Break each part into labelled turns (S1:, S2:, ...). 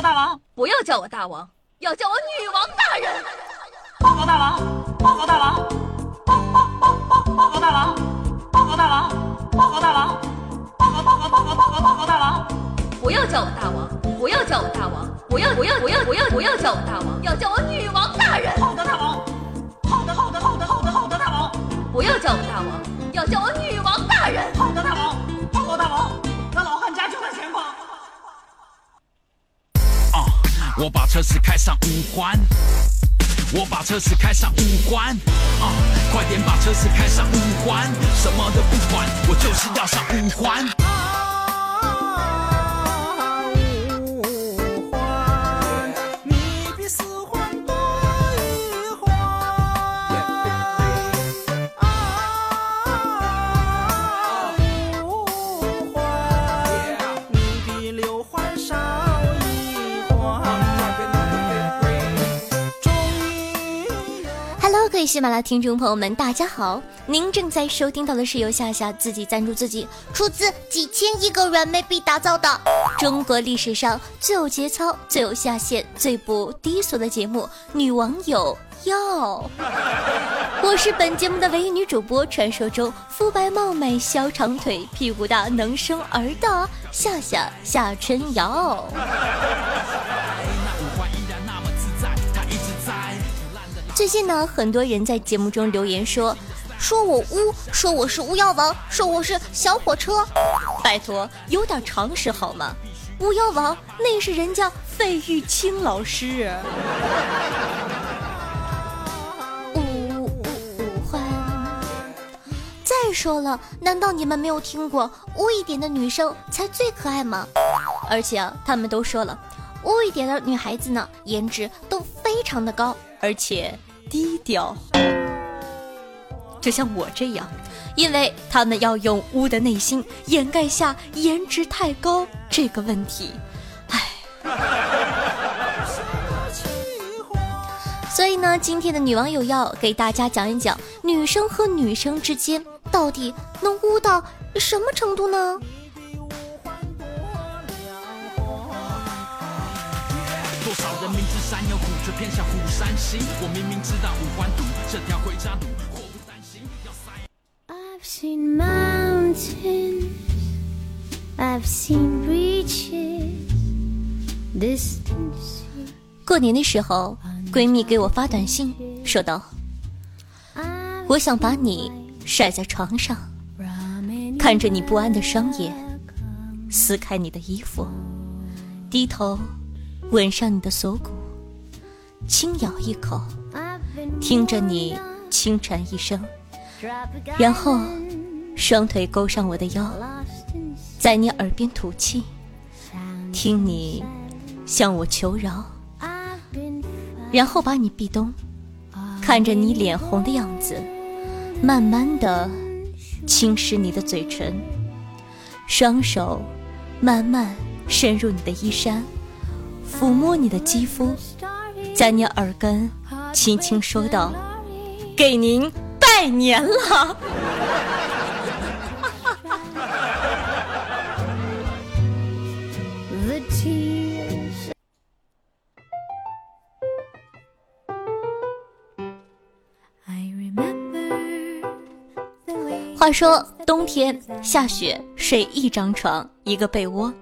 S1: 报大王，
S2: 不要叫我大王，要叫我女王大人。
S1: 报告大王，报告大王，报报报报报告大王，报告大王，报告大王，报告报告报告报告报告大王。
S2: 不要叫我大王，不要叫我大王，不要不要不要不要不要叫我大王，要叫我女王大人。
S1: 好的，大王。好的，好的，好的，好的，好的，大王。
S2: 不要叫我大王，要叫我女王大人。
S3: 我把车子开上五环，我把车子开上五环，啊！快点把车子开上五环，什么都不管，我就是要上五环。
S4: 喜马拉雅听众朋友们，大家好！您正在收听到的是由夏夏自己赞助自己，出资几千亿个软妹币打造的中国历史上最有节操、最有下限、最不低俗的节目《女网友要》。我是本节目的唯一女主播，传说中肤白貌美、小长腿、屁股大、能生儿的夏夏夏春瑶。最近呢，很多人在节目中留言说，说我污，说我是巫妖王，说我是小火车。拜托，有点常识好吗？巫妖王那是人家费玉清老师。五五五环。再说了，难道你们没有听过污一点的女生才最可爱吗？而且啊，他们都说了，污一点的女孩子呢，颜值都非常的高，而且低调。就像我这样，因为他们要用污的内心掩盖下颜值太高这个问题。唉，所以呢，今天的女网友要给大家讲一讲，女生和女生之间到底能污到什么程度呢？
S3: 多少人明知山有虎，却偏向虎山行。我明明知道五环堵这条回家路，祸不单行，要塞。
S5: I've seen mountains, I've seen beaches, distance.
S4: 过年的时候，闺蜜给我发短信，说道：“我想把你甩在床上，看着你不安的双眼，撕开你的衣服，低头吻上你的锁骨，轻咬一口，听着你轻喘一声，然后双腿勾上我的腰，在你耳边吐气，听你向我求饶，然后把你壁咚，看着你脸红的样子，慢慢的侵蚀你的嘴唇，双手慢慢深入你的衣衫，抚摸你的肌肤，在你耳根轻轻说道：“给您拜年了。”话说冬天下雪，睡一张床一个被窝，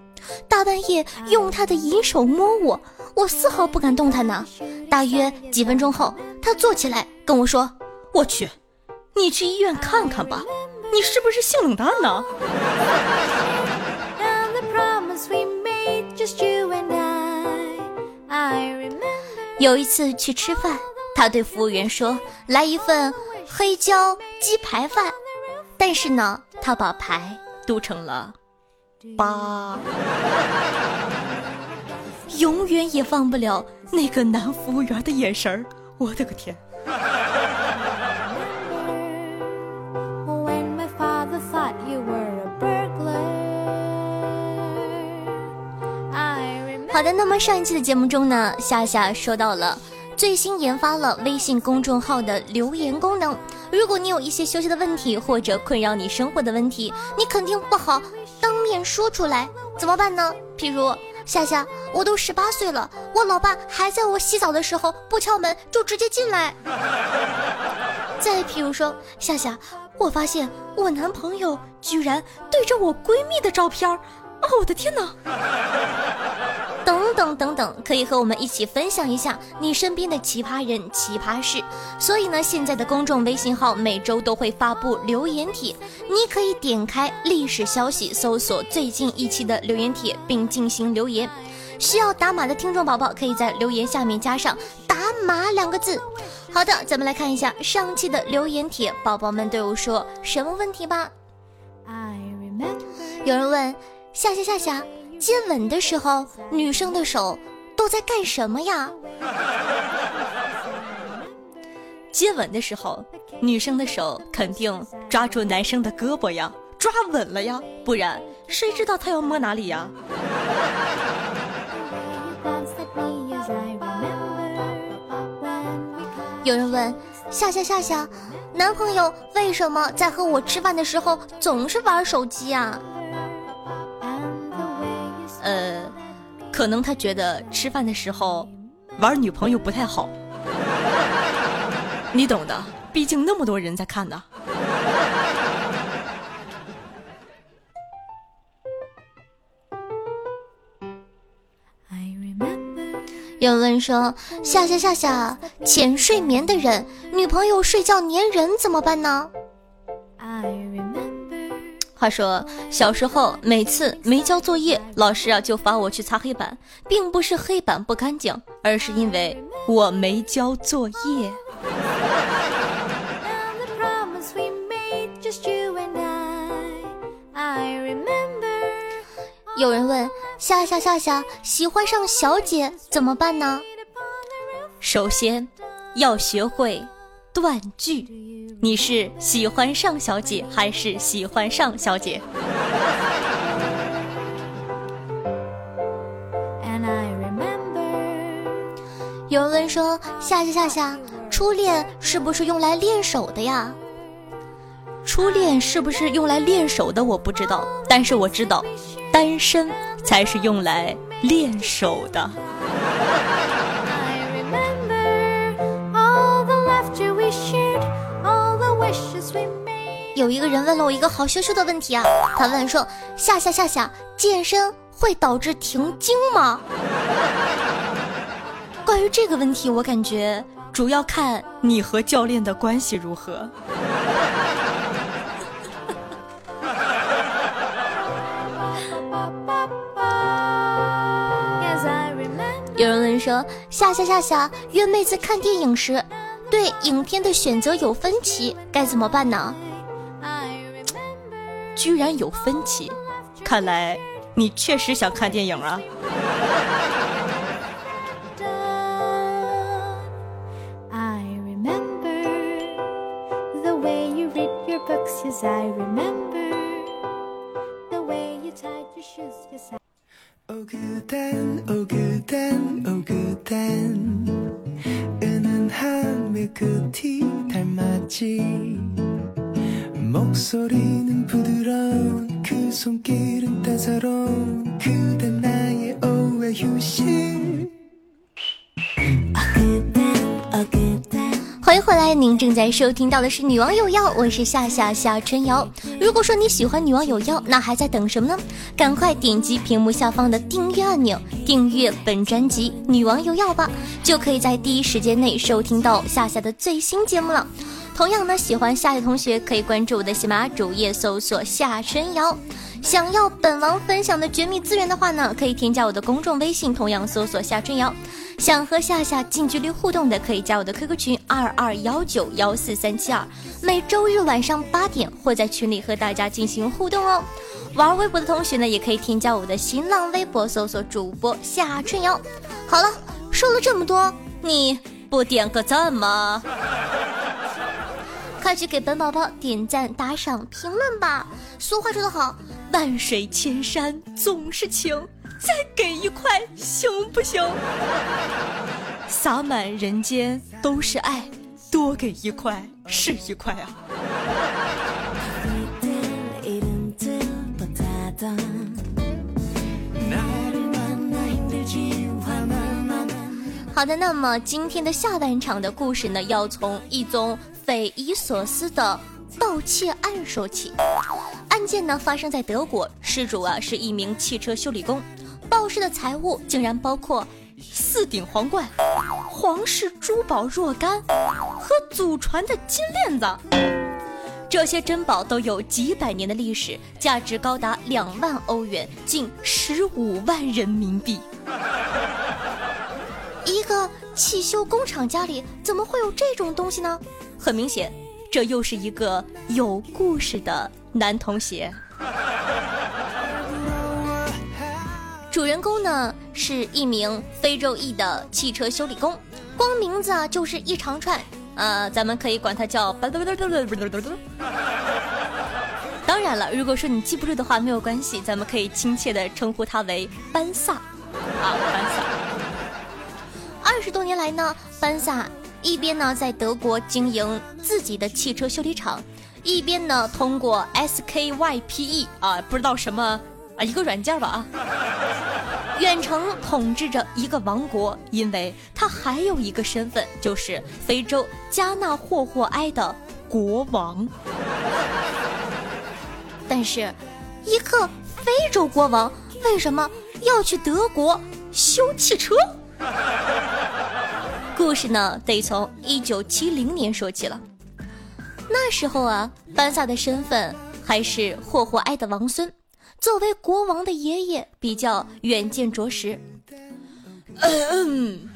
S4: 大半夜用他的银手摸我，我丝毫不敢动弹呢。大约几分钟后，他坐起来跟我说：“我去，你去医院看看吧，你是不是性冷淡呢
S5: and the promise we made, just you and I. I remember.？”
S4: 有一次去吃饭，他对服务员说：“来一份黑椒鸡排饭。”但是呢，他把排读成了八。永远也忘不了那个男服务员的眼神儿，我的个天
S5: ！When my father thought you were a burglar, I remember.
S4: 好的，那么上一期的节目中呢，夏夏说到了最新研发了微信公众号的留言功能。如果你有一些休息的问题，或者困扰你生活的问题，你肯定不好当面说出来，怎么办呢？譬如夏夏，我都十八岁了，我老爸还在我洗澡的时候不敲门就直接进来。再譬如说，夏夏，我发现我男朋友居然对着我闺蜜的照片，哦，我的天哪！等等等等，可以和我们一起分享一下你身边的奇葩人、奇葩事。所以呢，现在的公众微信号每周都会发布留言帖，你可以点开历史消息，搜索最近一期的留言帖，并进行留言。需要打码的听众宝宝，可以在留言下面加上“打码”两个字。好的，咱们来看一下上期的留言帖，宝宝们都有说什么问题吧？有人问夏夏夏夏。接吻的时候，女生的手都在干什么呀？接吻的时候，女生的手肯定抓住男生的胳膊呀，抓稳了呀，不然谁知道他要摸哪里呀？有人问夏夏夏夏，男朋友为什么在和我吃饭的时候总是玩手机啊？呃，可能他觉得吃饭的时候玩女朋友不太好，你懂的，毕竟那么多人在看呢。有问说：夏夏夏夏，浅睡眠的人，女朋友睡觉粘人怎么办呢？话说小时候，每次没交作业，老师啊就罚我去擦黑板，并不是黑板不干净，而是因为我没交作业。有人问夏夏夏夏喜欢上小姐怎么办呢？首先，要学会断句。你是喜欢上小姐还是喜欢上小姐？有人问说：夏夏夏夏，初恋是不是用来练手的呀？初恋是不是用来练手的？我不知道，但是我知道，单身才是用来练手的。有一个人问了我一个好羞羞的问题啊，他问说：夏夏夏夏，健身会导致停经吗？关于这个问题，我感觉主要看你和教练的关系如何。有人问说：夏夏夏夏，约妹子看电影时，对影片的选择有分歧，该怎么办呢？居然有分歧，看来你确实想看电影啊。欢收听到的是《女王有药》，我是夏夏夏春瑶。如果说你喜欢《女王有药》，那还在等什么呢？赶快点击屏幕下方的订阅按钮，订阅本专辑《女王有药》吧，就可以在第一时间内收听到夏夏的最新节目了。同样呢，喜欢夏夏同学可以关注我的喜马拉雅主页，搜索夏春瑶。想要本王分享的绝密资源的话呢，可以添加我的公众微信，同样搜索夏春瑶。想和夏夏近距离互动的，可以加我的 QQ 群二二幺九幺四三七二，每周日晚上八点会在群里和大家进行互动哦。玩微博的同学呢，也可以添加我的新浪微博，搜索主播夏春瑶。好了，说了这么多，你不点个赞吗？快去给本宝宝点赞、打赏、评论吧！俗话说得好，万水千山总是情，再给一块行不行？洒满人间都是爱，多给一块是一块啊！好的，那么今天的下半场的故事呢，要从一宗匪夷所思的盗窃案说起。案件呢发生在德国，失主啊是一名汽车修理工，报失的财物竟然包括四顶皇冠、皇室珠宝若干和祖传的金链子。这些珍宝都有几百年的历史，价值高达两万欧元，近十五万人民币。一个汽修工厂家里怎么会有这种东西呢？很明显，这又是一个有故事的男同学。主人公呢是一名非洲裔的汽车修理工，光名字啊就是一长串。呃，咱们可以管他叫。当然了，如果说你记不住的话，没有关系，咱们可以亲切的称呼他为班萨。啊，班萨。二十多年来呢，班萨一边呢在德国经营自己的汽车修理厂，一边呢通过 SKYPE 啊，不知道什么啊一个软件吧啊。远程统治着一个王国，因为他还有一个身份，就是非洲加纳霍霍埃的国王。但是，一个非洲国王为什么要去德国修汽车？故事呢，得从一九七零年说起了。那时候啊，班萨的身份还是霍霍埃的王孙。作为国王的爷爷，比较远见卓识。嗯嗯，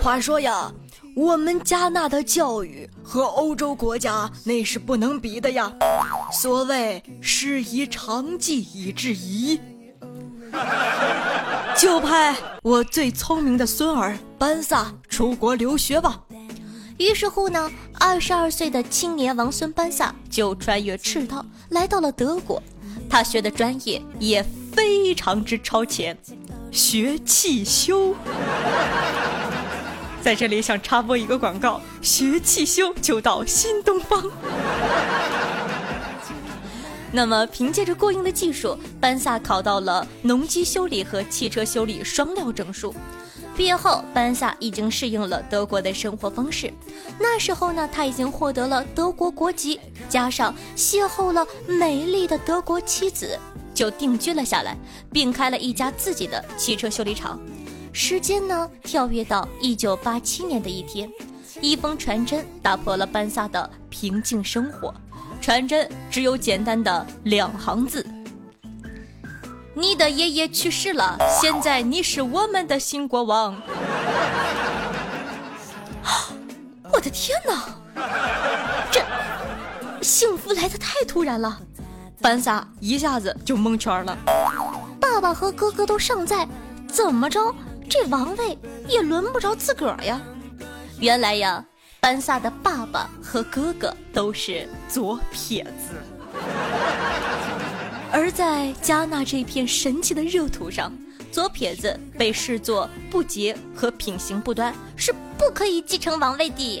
S4: 话说呀，我们加纳的教育和欧洲国家那是不能比的呀。所谓师夷长技以制夷，就派我最聪明的孙儿班萨出国留学吧。于是乎呢，二十二岁的青年王孙班萨就穿越赤道来到了德国。他学的专业也非常之超前，学汽修。在这里想插播一个广告：学汽修就到新东方。那么，凭借着过硬的技术，班萨考到了农机修理和汽车修理双料证书。毕业后，班萨已经适应了德国的生活方式。那时候呢，他已经获得了德国国籍，加上邂逅了美丽的德国妻子，就定居了下来，并开了一家自己的汽车修理厂。时间呢，跳跃到一九八七年的一天，一封传真打破了班萨的平静生活。传真只有简单的两行字。你的爷爷去世了，现在你是我们的新国王。我的天哪，这幸福来的太突然了，班萨一下子就蒙圈了。爸爸和哥哥都尚在，怎么着这王位也轮不着自个儿呀？原来呀，班萨的爸爸和哥哥都是左撇子。而在加纳这片神奇的热土上，左撇子被视作不洁和品行不端，是不可以继承王位的。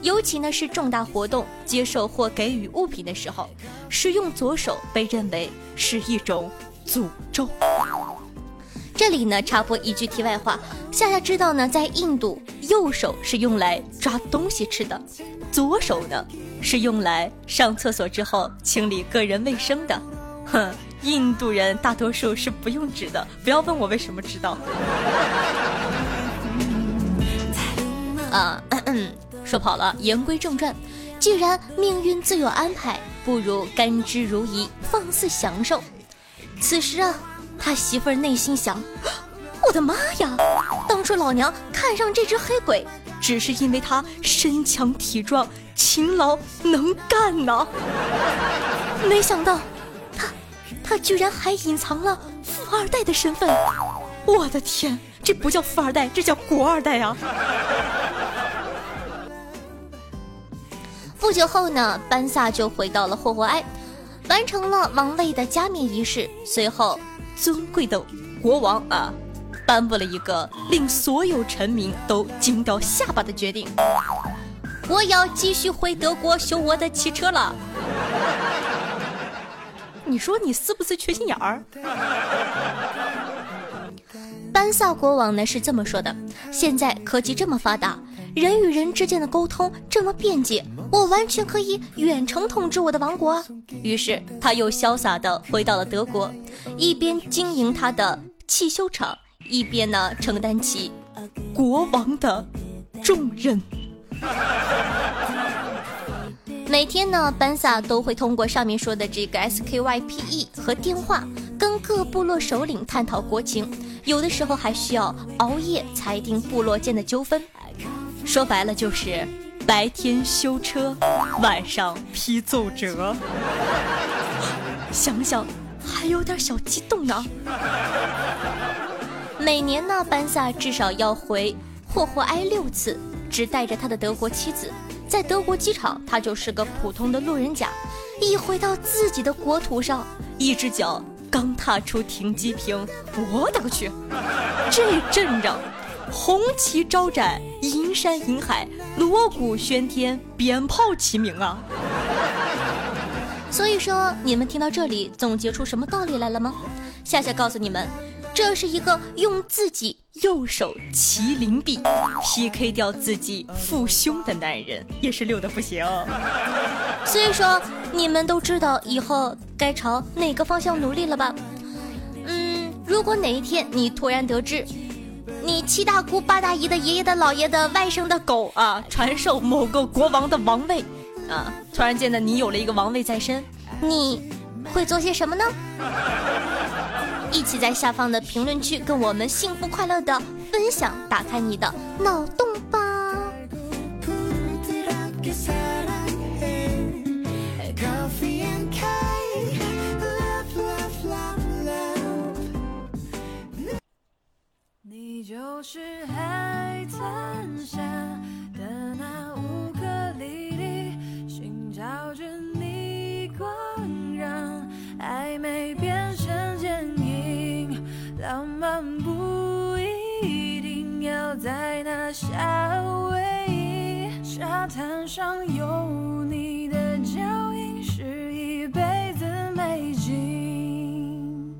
S4: 尤其呢是重大活动、接受或给予物品的时候，使用左手被认为是一种诅咒。这里呢插播一句题外话，夏夏知道呢，在印度，右手是用来抓东西吃的，左手呢是用来上厕所之后清理个人卫生的。哼，印度人大多数是不用纸的，不要问我为什么知道。啊，嗯嗯说跑了，言归正传，既然命运自有安排，不如甘之如饴，放肆享受。此时啊，他媳妇儿内心想：我的妈呀，当初老娘看上这只黑鬼，只是因为他身强体壮、勤劳能干呐，没想到。他居然还隐藏了富二代的身份，我的天，这不叫富二代，这叫国二代啊！不久后呢，班萨就回到了霍霍埃，完成了王位的加冕仪式。随后，尊贵的国王啊，颁布了一个令所有臣民都惊掉下巴的决定：我要继续回德国修我的汽车了。你说你是不是缺心眼儿？班萨国王呢是这么说的：现在科技这么发达，人与人之间的沟通这么便捷，我完全可以远程统治我的王国。于是他又潇洒地回到了德国，一边经营他的汽修厂，一边呢承担起国王的重任。每天呢，班萨都会通过上面说的这个 SKYPE 和电话，跟各部落首领探讨国情，有的时候还需要熬夜裁定部落间的纠纷。说白了就是白天修车，晚上批奏折。想想还有点小激动呢。每年呢，班萨至少要回霍霍埃六次，只带着他的德国妻子。在德国机场，他就是个普通的路人甲。一回到自己的国土上，一只脚刚踏出停机坪，我的个去！这阵仗，红旗招展，银山银海，锣鼓喧天，鞭炮齐鸣啊！所以说，你们听到这里，总结出什么道理来了吗？夏夏告诉你们。这是一个用自己右手麒麟臂 PK 掉自己父兄的男人，也是溜的不行。所以说，你们都知道以后该朝哪个方向努力了吧？嗯，如果哪一天你突然得知，你七大姑八大姨的爷爷的姥爷的外甥的狗啊，传授某个国王的王位啊，突然间呢，你有了一个王位在身，你会做些什么呢？一起在下方的评论区跟我们幸福快乐的分享，打开你的脑洞吧。
S5: 你就是海滩下的那在那夏威夷，沙滩上有你的脚印，是一辈子美景。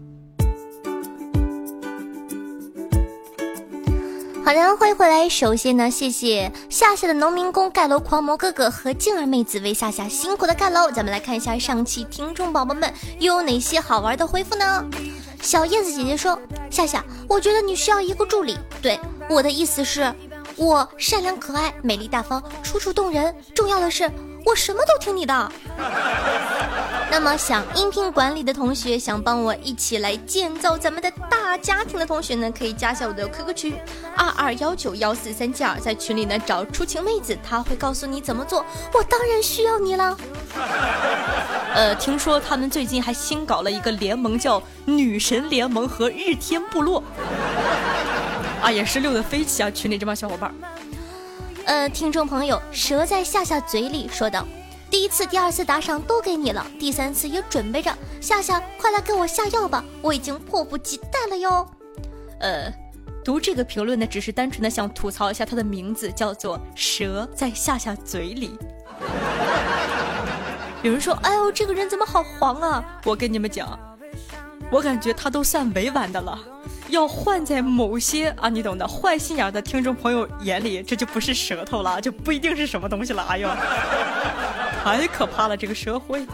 S4: 好的，欢迎回来。首先呢，谢谢夏夏的农民工盖楼狂魔哥哥和静儿妹子为夏夏辛苦的盖楼。咱们来看一下上期听众宝宝们又有哪些好玩的回复呢？小叶子姐姐说：夏夏，我觉得你需要一个助理。对，我的意思是，我善良可爱、美丽大方、楚楚动人，重要的是我什么都听你的。那么想应聘管理的同学，想帮我一起来建造咱们的大家庭的同学呢，可以加下我的 QQ 群二二幺九幺四三七二，在群里呢找出情妹子，她会告诉你怎么做。我当然需要你了。呃，听说他们最近还新搞了一个联盟，叫女神联盟和日天部落，啊，也是溜的飞起啊！群里这帮小伙伴。呃，听众朋友，蛇在夏夏嘴里说道。第一次、第二次打赏都给你了，第三次也准备着。夏夏，快来给我下药吧，我已经迫不及待了哟。呃，读这个评论呢，只是单纯的想吐槽一下他的名字叫做“蛇在夏夏嘴里”。有人说：“哎呦，这个人怎么好黄啊？”我跟你们讲，我感觉他都算委婉的了。要换在某些啊，你懂的，坏心眼的听众朋友眼里，这就不是舌头了，就不一定是什么东西了。哎呦！太可怕了，这个社会。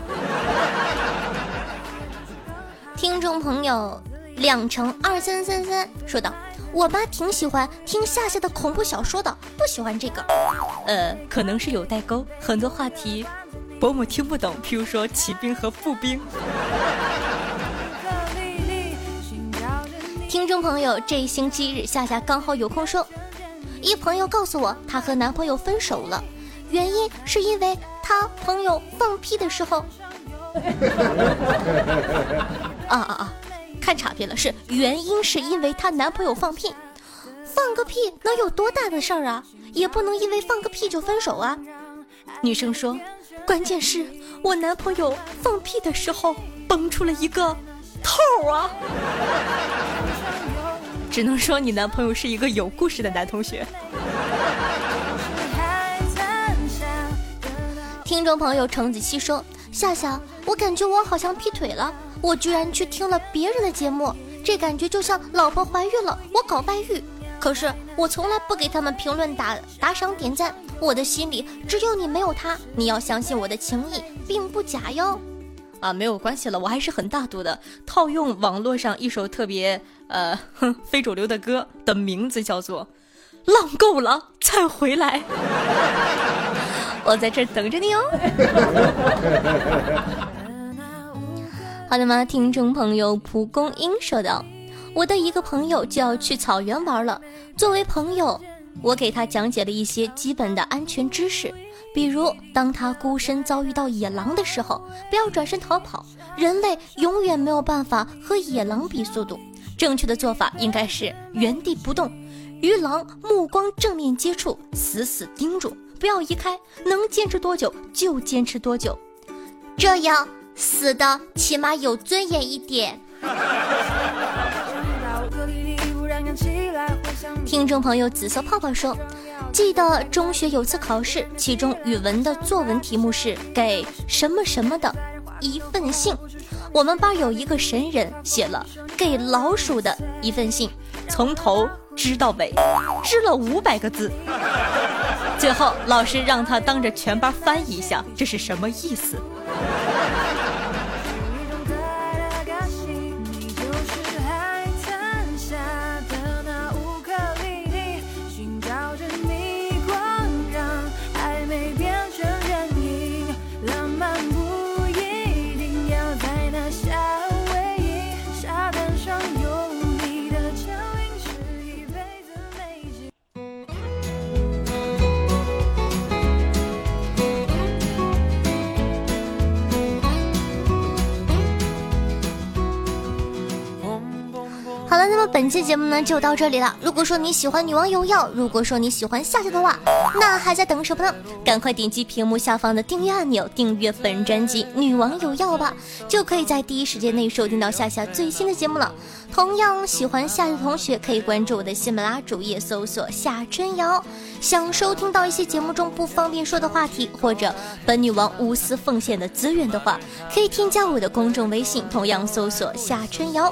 S4: 听众朋友，两乘二三三三说道：“我妈挺喜欢听夏夏的恐怖小说的，不喜欢这个。呃，可能是有代沟，很多话题伯母听不懂，譬如说骑兵和步兵。”听众朋友，这一星期日，夏夏刚好有空说，一朋友告诉我，她和男朋友分手了，原因是因为。她朋友放屁的时候，啊啊啊！看岔片了，是原因是因为她男朋友放屁，放个屁能有多大的事儿啊？也不能因为放个屁就分手啊！女生说，关键是我男朋友放屁的时候蹦出了一个头啊！只能说你男朋友是一个有故事的男同学。听众朋友程子熙说：“夏夏，我感觉我好像劈腿了，我居然去听了别人的节目，这感觉就像老婆怀孕了，我搞外遇。可是我从来不给他们评论、打打赏、点赞，我的心里只有你，没有他。你要相信我的情谊并不假哟。啊，没有关系了，我还是很大度的。套用网络上一首特别呃非主流的歌的名字叫做《浪够了再回来》，我在这等着你哦。好的吗？听众朋友蒲公英说道。我的一个朋友就要去草原玩了。作为朋友，我给他讲解了一些基本的安全知识，比如当他孤身遭遇到野狼的时候，不要转身逃跑。人类永远没有办法和野狼比速度，正确的做法应该是原地不动，与狼目光正面接触，死死盯住，不要移开。能坚持多久就坚持多久，这样死的起码有尊严一点。听众朋友，紫色泡泡说：“记得中学有次考试，其中语文的作文题目是给什么什么的一份信。我们班有一个神人写了给老鼠的一份信，从头织到尾，织了五百个字。最后老师让他当着全班翻译一下，这是什么意思？”本期节目呢就到这里了。如果说你喜欢女王有药，如果说你喜欢夏夏的话，那还在等什么呢？赶快点击屏幕下方的订阅按钮，订阅本专辑《女王有药》吧，就可以在第一时间内收听到夏夏最新的节目了。同样喜欢夏夏的同学可以关注我的喜马拉主页，搜索夏春瑶。想收听到一些节目中不方便说的话题，或者本女王无私奉献的资源的话，可以添加我的公众微信，同样搜索夏春瑶。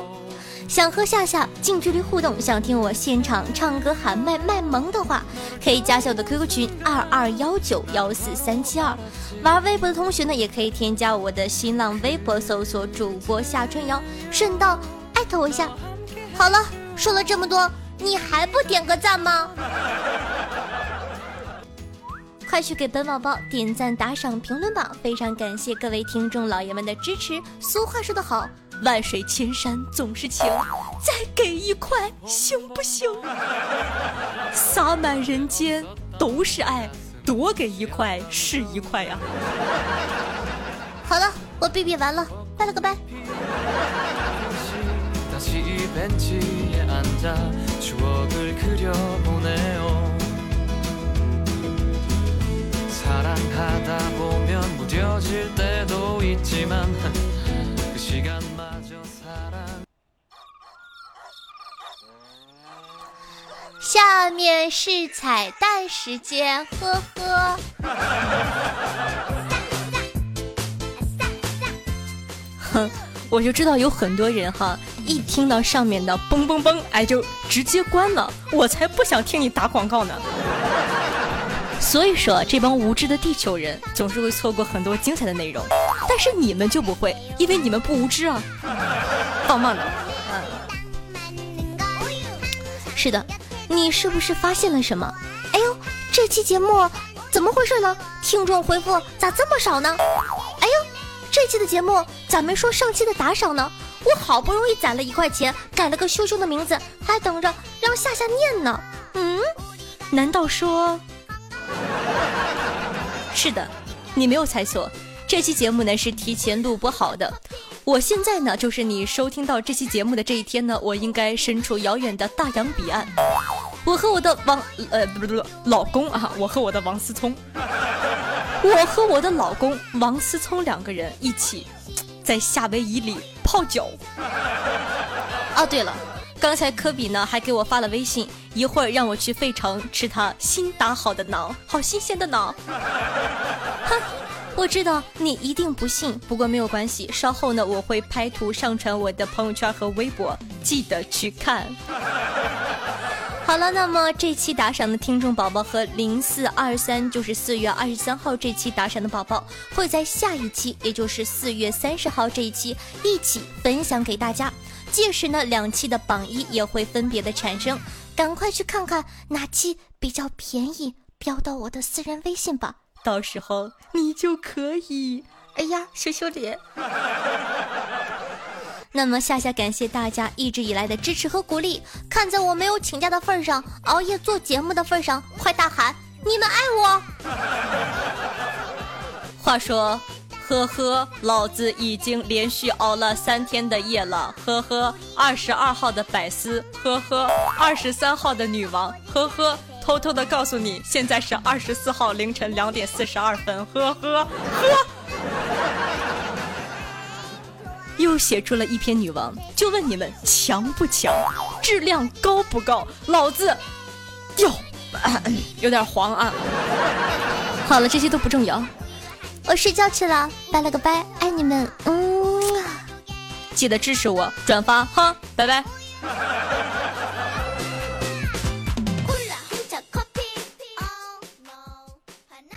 S4: 想和夏夏近距离互动，想听我现场唱歌喊麦卖萌的话，可以加下我的 QQ 群二二幺九幺四三七二。玩微博的同学呢，也可以添加我的新浪微博，搜索主播夏春瑶，顺道艾特我一下。好了，说了这么多，你还不点个赞吗？快去给本宝宝点赞、打赏、评论吧！非常感谢各位听众老爷们的支持。俗话说得好。万水千山总是情，再给一块行不行？洒满人间都是爱，多给一块是一块呀。好了，我哔哔完了，拜了个拜。下面是彩蛋时间，呵呵。哼，我就知道有很多人哈，一听到上面的嘣嘣嘣，哎，就直接关了。我才不想听你打广告呢。所以说，这帮无知的地球人总是会错过很多精彩的内容，但是你们就不会，因为你们不无知啊。棒棒的，嗯，是的。你是不是发现了什么？哎呦，这期节目怎么回事呢？听众回复咋这么少呢？哎呦，这期的节目咋没说上期的打赏呢？我好不容易攒了一块钱，改了个羞羞的名字，还等着让夏夏念呢。嗯，难道说？是的，你没有猜错，这期节目呢是提前录播好的。我现在呢，就是你收听到这期节目的这一天呢，我应该身处遥远的大洋彼岸。我和我的王呃不不不老公啊，我和我的王思聪，我和我的老公王思聪两个人一起在夏威夷里泡脚。啊，对了，刚才科比呢还给我发了微信，一会儿让我去费城吃他新打好的馕，好新鲜的馕。哼，我知道你一定不信，不过没有关系，稍后呢我会拍图上传我的朋友圈和微博。记得去看。好了，那么这期打赏的听众宝宝和零四二三，就是四月二十三号这期打赏的宝宝，会在下一期，也就是四月三十号这一期一起分享给大家。届时呢，两期的榜一也会分别的产生，赶快去看看哪期比较便宜，标到我的私人微信吧，到时候你就可以，哎呀，羞羞脸。那么，夏夏感谢大家一直以来的支持和鼓励。看在我没有请假的份上，熬夜做节目的份上，快大喊你们爱我！话说，呵呵，老子已经连续熬了三天的夜了。呵呵，二十二号的百思，呵呵，二十三号的女王，呵呵，偷偷的告诉你，现在是二十四号凌晨两点四十二分，呵呵呵。又写出了一篇女王，就问你们强不强，质量高不高？老子哟，有点黄啊。好了，这些都不重要，我睡觉去了，拜了个拜，爱你们，嗯，记得支持我，转发哈，拜拜。